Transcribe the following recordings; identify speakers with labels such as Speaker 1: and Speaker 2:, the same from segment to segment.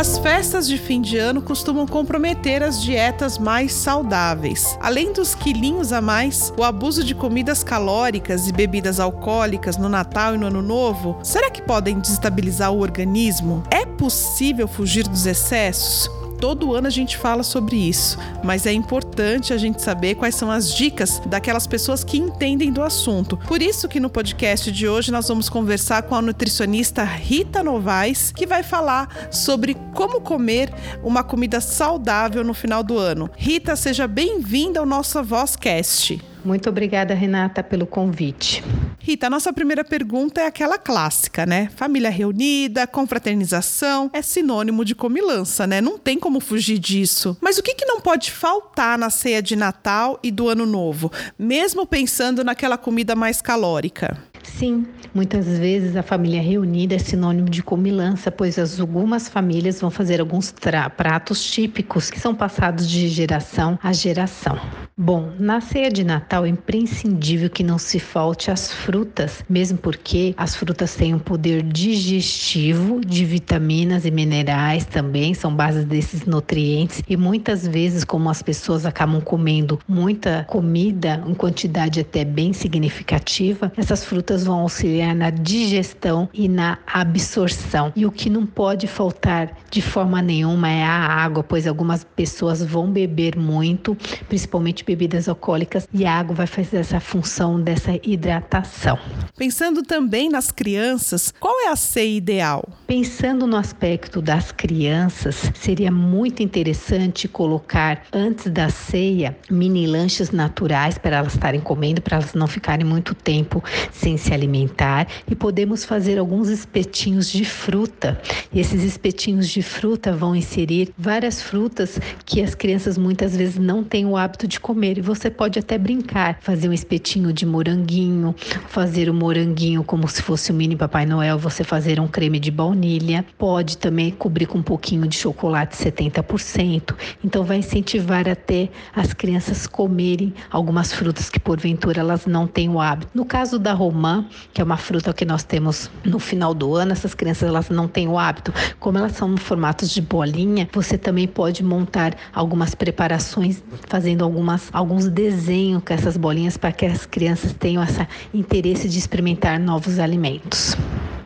Speaker 1: As festas de fim de ano costumam comprometer as dietas mais saudáveis. Além dos quilinhos a mais, o abuso de comidas calóricas e bebidas alcoólicas no Natal e no Ano Novo, será que podem desestabilizar o organismo? É possível fugir dos excessos? Todo ano a gente fala sobre isso, mas é importante a gente saber quais são as dicas daquelas pessoas que entendem do assunto. Por isso que no podcast de hoje nós vamos conversar com a nutricionista Rita Novaes, que vai falar sobre como comer uma comida saudável no final do ano. Rita, seja bem-vinda ao nosso Vozcast.
Speaker 2: Muito obrigada, Renata, pelo convite.
Speaker 1: Rita, a nossa primeira pergunta é aquela clássica, né? Família reunida, confraternização, é sinônimo de comilança, né? Não tem como fugir disso. Mas o que, que não pode faltar na ceia de Natal e do Ano Novo, mesmo pensando naquela comida mais calórica?
Speaker 2: Sim, muitas vezes a família reunida é sinônimo de comilança, pois algumas famílias vão fazer alguns pratos típicos que são passados de geração a geração. Bom, na ceia de Natal é imprescindível que não se falte as frutas, mesmo porque as frutas têm um poder digestivo de vitaminas e minerais também, são bases desses nutrientes e muitas vezes como as pessoas acabam comendo muita comida em quantidade até bem significativa, essas frutas vão auxiliar na digestão e na absorção. E o que não pode faltar de forma nenhuma é a água, pois algumas pessoas vão beber muito, principalmente bebidas alcoólicas, e a água vai fazer essa função dessa hidratação.
Speaker 1: Pensando também nas crianças, qual é a ceia ideal?
Speaker 2: Pensando no aspecto das crianças, seria muito interessante colocar antes da ceia mini lanches naturais para elas estarem comendo, para elas não ficarem muito tempo sem se alimentar e podemos fazer alguns espetinhos de fruta. E esses espetinhos de fruta vão inserir várias frutas que as crianças muitas vezes não têm o hábito de comer e você pode até brincar, fazer um espetinho de moranguinho, fazer o moranguinho como se fosse o mini Papai Noel, você fazer um creme de baunilha, pode também cobrir com um pouquinho de chocolate 70%. Então vai incentivar até as crianças comerem algumas frutas que porventura elas não têm o hábito. No caso da romã, que é uma fruta que nós temos no final do ano, essas crianças elas não têm o hábito. Como elas são formatos de bolinha, você também pode montar algumas preparações fazendo algumas alguns desenhos com essas bolinhas para que as crianças tenham esse interesse de experimentar novos alimentos.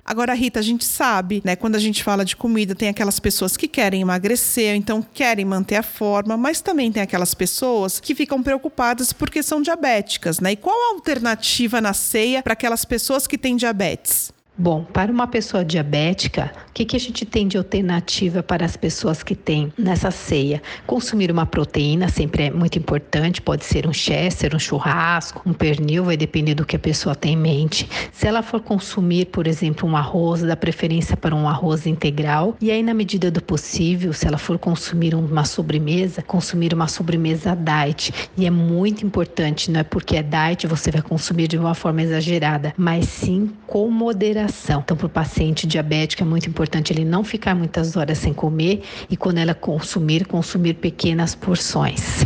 Speaker 1: Agora, Rita, a gente sabe, né, quando a gente fala de comida, tem aquelas pessoas que querem emagrecer, então querem manter a forma, mas também tem aquelas pessoas que ficam preocupadas porque são diabéticas, né? E qual a alternativa na ceia para aquelas pessoas que têm diabetes?
Speaker 2: Bom, para uma pessoa diabética, o que, que a gente tem de alternativa para as pessoas que têm nessa ceia? Consumir uma proteína sempre é muito importante, pode ser um chester, um churrasco, um pernil, vai depender do que a pessoa tem em mente. Se ela for consumir, por exemplo, um arroz, dá preferência para um arroz integral. E aí, na medida do possível, se ela for consumir uma sobremesa, consumir uma sobremesa diet. E é muito importante, não é porque é diet você vai consumir de uma forma exagerada, mas sim com moderação Então, para o paciente diabético é muito importante ele não ficar muitas horas sem comer e quando ela consumir, consumir pequenas porções.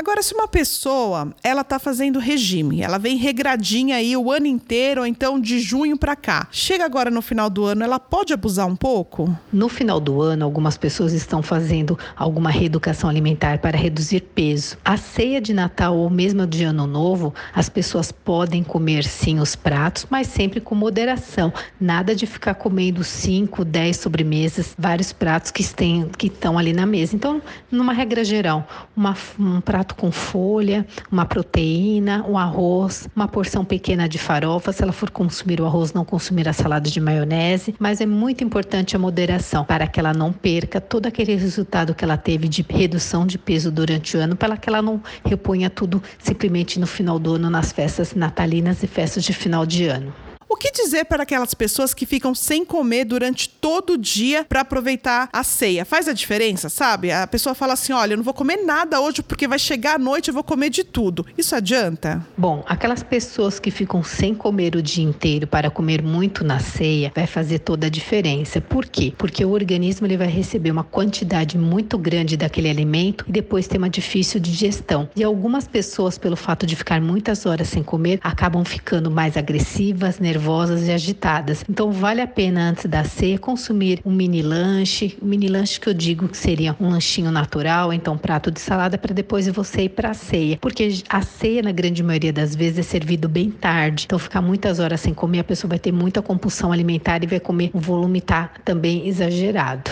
Speaker 1: Agora, se uma pessoa ela tá fazendo regime, ela vem regradinha aí o ano inteiro, ou então de junho para cá, chega agora no final do ano, ela pode abusar um pouco?
Speaker 2: No final do ano, algumas pessoas estão fazendo alguma reeducação alimentar para reduzir peso. A ceia de Natal ou mesmo de Ano Novo, as pessoas podem comer sim os pratos, mas sempre com moderação. Nada de ficar comendo 5, 10 sobremesas, vários pratos que, tem, que estão ali na mesa. Então, numa regra geral, uma, um prato prato com folha, uma proteína, um arroz, uma porção pequena de farofa. Se ela for consumir o arroz, não consumir a salada de maionese. Mas é muito importante a moderação para que ela não perca todo aquele resultado que ela teve de redução de peso durante o ano, para que ela não reponha tudo simplesmente no final do ano nas festas natalinas e festas de final de ano.
Speaker 1: O que dizer para aquelas pessoas que ficam sem comer durante todo o dia para aproveitar a ceia? Faz a diferença, sabe? A pessoa fala assim: olha, eu não vou comer nada hoje porque vai chegar a noite eu vou comer de tudo. Isso adianta?
Speaker 2: Bom, aquelas pessoas que ficam sem comer o dia inteiro para comer muito na ceia vai fazer toda a diferença. Por quê? Porque o organismo ele vai receber uma quantidade muito grande daquele alimento e depois tem uma difícil digestão. E algumas pessoas, pelo fato de ficar muitas horas sem comer, acabam ficando mais agressivas, nervosas e agitadas. Então vale a pena antes da ceia consumir um mini lanche, um mini lanche que eu digo que seria um lanchinho natural, então um prato de salada para depois você ir para a ceia, porque a ceia na grande maioria das vezes é servido bem tarde. Então ficar muitas horas sem comer, a pessoa vai ter muita compulsão alimentar e vai comer, o volume tá também exagerado.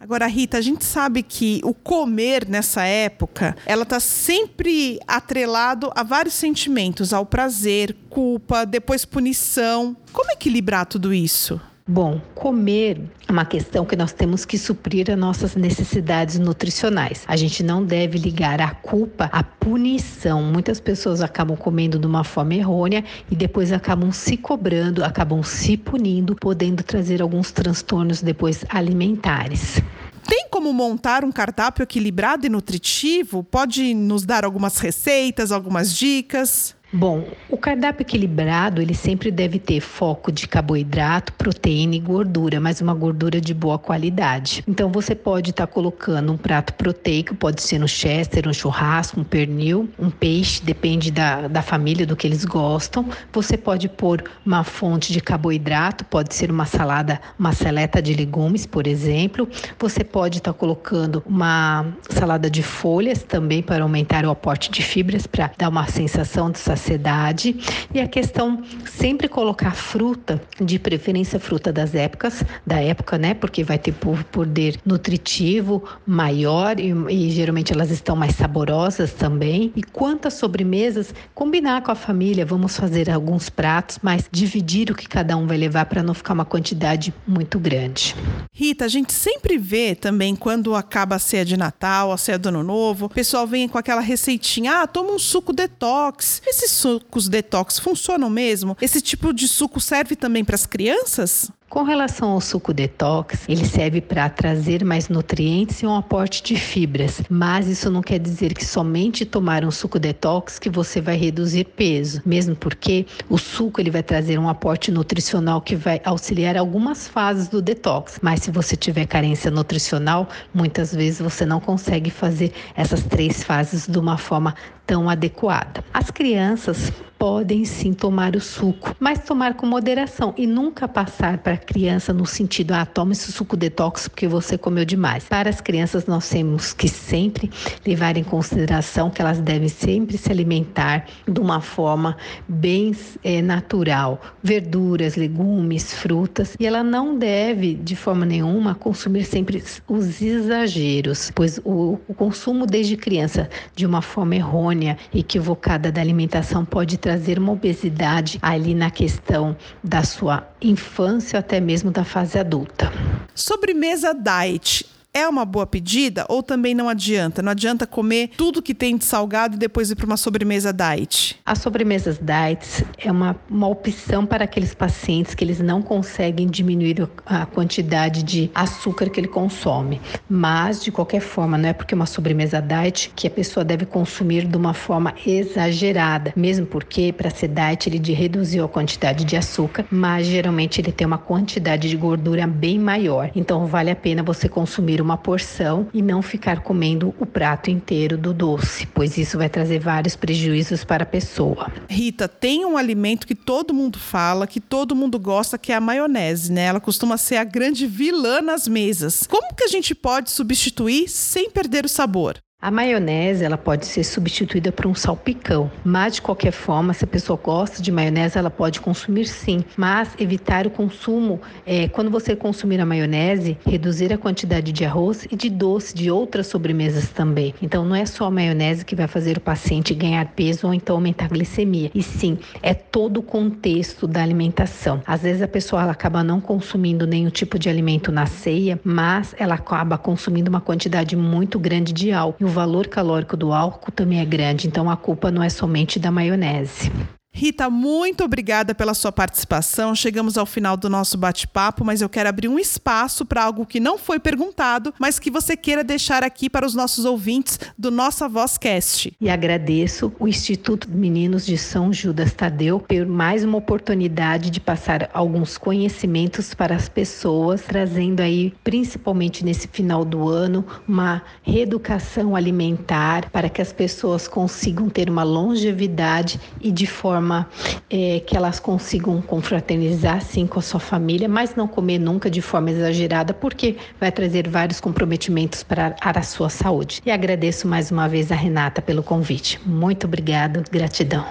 Speaker 1: Agora, Rita, a gente sabe que o comer nessa época, ela tá sempre atrelado a vários sentimentos, ao prazer, culpa, depois punição. Como equilibrar tudo isso?
Speaker 2: Bom, comer é uma questão que nós temos que suprir as nossas necessidades nutricionais. A gente não deve ligar a culpa à punição. Muitas pessoas acabam comendo de uma forma errônea e depois acabam se cobrando, acabam se punindo, podendo trazer alguns transtornos depois alimentares.
Speaker 1: Tem como montar um cardápio equilibrado e nutritivo? Pode nos dar algumas receitas, algumas dicas?
Speaker 2: Bom, o cardápio equilibrado ele sempre deve ter foco de carboidrato, proteína e gordura, mas uma gordura de boa qualidade. Então você pode estar tá colocando um prato proteico, pode ser um chester, um churrasco, um pernil, um peixe, depende da, da família, do que eles gostam. Você pode pôr uma fonte de carboidrato, pode ser uma salada, uma seleta de legumes, por exemplo. Você pode estar tá colocando uma salada de folhas também para aumentar o aporte de fibras, para dar uma sensação de saciedade saciedade e a questão sempre colocar fruta, de preferência fruta das épocas, da época, né? Porque vai ter poder nutritivo maior e, e geralmente elas estão mais saborosas também. E quantas sobremesas, combinar com a família, vamos fazer alguns pratos, mas dividir o que cada um vai levar para não ficar uma quantidade muito grande.
Speaker 1: Rita, a gente sempre vê também quando acaba a ceia de Natal, a ceia do Ano Novo, o pessoal vem com aquela receitinha, ah, toma um suco detox. Esse esses sucos detox funcionam mesmo? Esse tipo de suco serve também para as crianças?
Speaker 2: Com relação ao suco detox, ele serve para trazer mais nutrientes e um aporte de fibras, mas isso não quer dizer que somente tomar um suco detox que você vai reduzir peso, mesmo porque o suco ele vai trazer um aporte nutricional que vai auxiliar algumas fases do detox, mas se você tiver carência nutricional, muitas vezes você não consegue fazer essas três fases de uma forma tão adequada. As crianças podem sim tomar o suco, mas tomar com moderação e nunca passar para a criança no sentido, ah, toma esse suco detox porque você comeu demais. Para as crianças, nós temos que sempre levar em consideração que elas devem sempre se alimentar de uma forma bem é, natural, verduras, legumes, frutas, e ela não deve, de forma nenhuma, consumir sempre os exageros, pois o, o consumo desde criança de uma forma errônea, equivocada da alimentação pode trazer uma obesidade ali na questão da sua infância até mesmo da fase adulta.
Speaker 1: Sobremesa diet é uma boa pedida ou também não adianta? Não adianta comer tudo que tem de salgado e depois ir para uma sobremesa diet?
Speaker 2: As sobremesas diet é uma, uma opção para aqueles pacientes que eles não conseguem diminuir a quantidade de açúcar que ele consome. Mas, de qualquer forma, não é porque uma sobremesa diet que a pessoa deve consumir de uma forma exagerada. Mesmo porque, para ser diet, ele reduziu a quantidade de açúcar, mas geralmente ele tem uma quantidade de gordura bem maior. Então, vale a pena você consumir uma uma porção e não ficar comendo o prato inteiro do doce, pois isso vai trazer vários prejuízos para a pessoa.
Speaker 1: Rita, tem um alimento que todo mundo fala, que todo mundo gosta, que é a maionese, né? Ela costuma ser a grande vilã nas mesas. Como que a gente pode substituir sem perder o sabor?
Speaker 2: A maionese ela pode ser substituída por um salpicão, mas de qualquer forma, se a pessoa gosta de maionese, ela pode consumir sim, mas evitar o consumo é, quando você consumir a maionese, reduzir a quantidade de arroz e de doce de outras sobremesas também. Então não é só a maionese que vai fazer o paciente ganhar peso ou então aumentar a glicemia, e sim é todo o contexto da alimentação. Às vezes a pessoa ela acaba não consumindo nenhum tipo de alimento na ceia, mas ela acaba consumindo uma quantidade muito grande de álcool o valor calórico do álcool também é grande, então a culpa não é somente da maionese.
Speaker 1: Rita, muito obrigada pela sua participação. Chegamos ao final do nosso bate-papo, mas eu quero abrir um espaço para algo que não foi perguntado, mas que você queira deixar aqui para os nossos ouvintes do Nossa Voz Cast.
Speaker 2: E agradeço o Instituto Meninos de São Judas Tadeu por mais uma oportunidade de passar alguns conhecimentos para as pessoas, trazendo aí, principalmente nesse final do ano, uma reeducação alimentar para que as pessoas consigam ter uma longevidade e de forma é, que elas consigam confraternizar sim com a sua família, mas não comer nunca de forma exagerada, porque vai trazer vários comprometimentos para a sua saúde. E agradeço mais uma vez a Renata pelo convite. Muito obrigado, gratidão.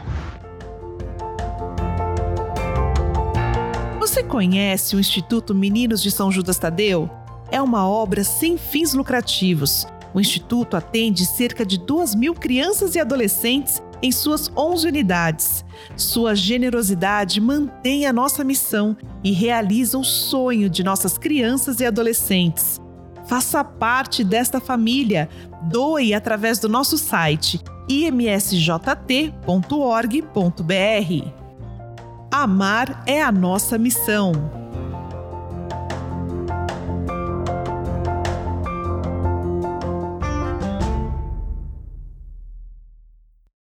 Speaker 1: Você conhece o Instituto Meninos de São Judas Tadeu? É uma obra sem fins lucrativos. O Instituto atende cerca de 2 mil crianças e adolescentes em suas 11 unidades. Sua generosidade mantém a nossa missão e realiza o sonho de nossas crianças e adolescentes. Faça parte desta família. Doe através do nosso site imsjt.org.br. Amar é a nossa missão.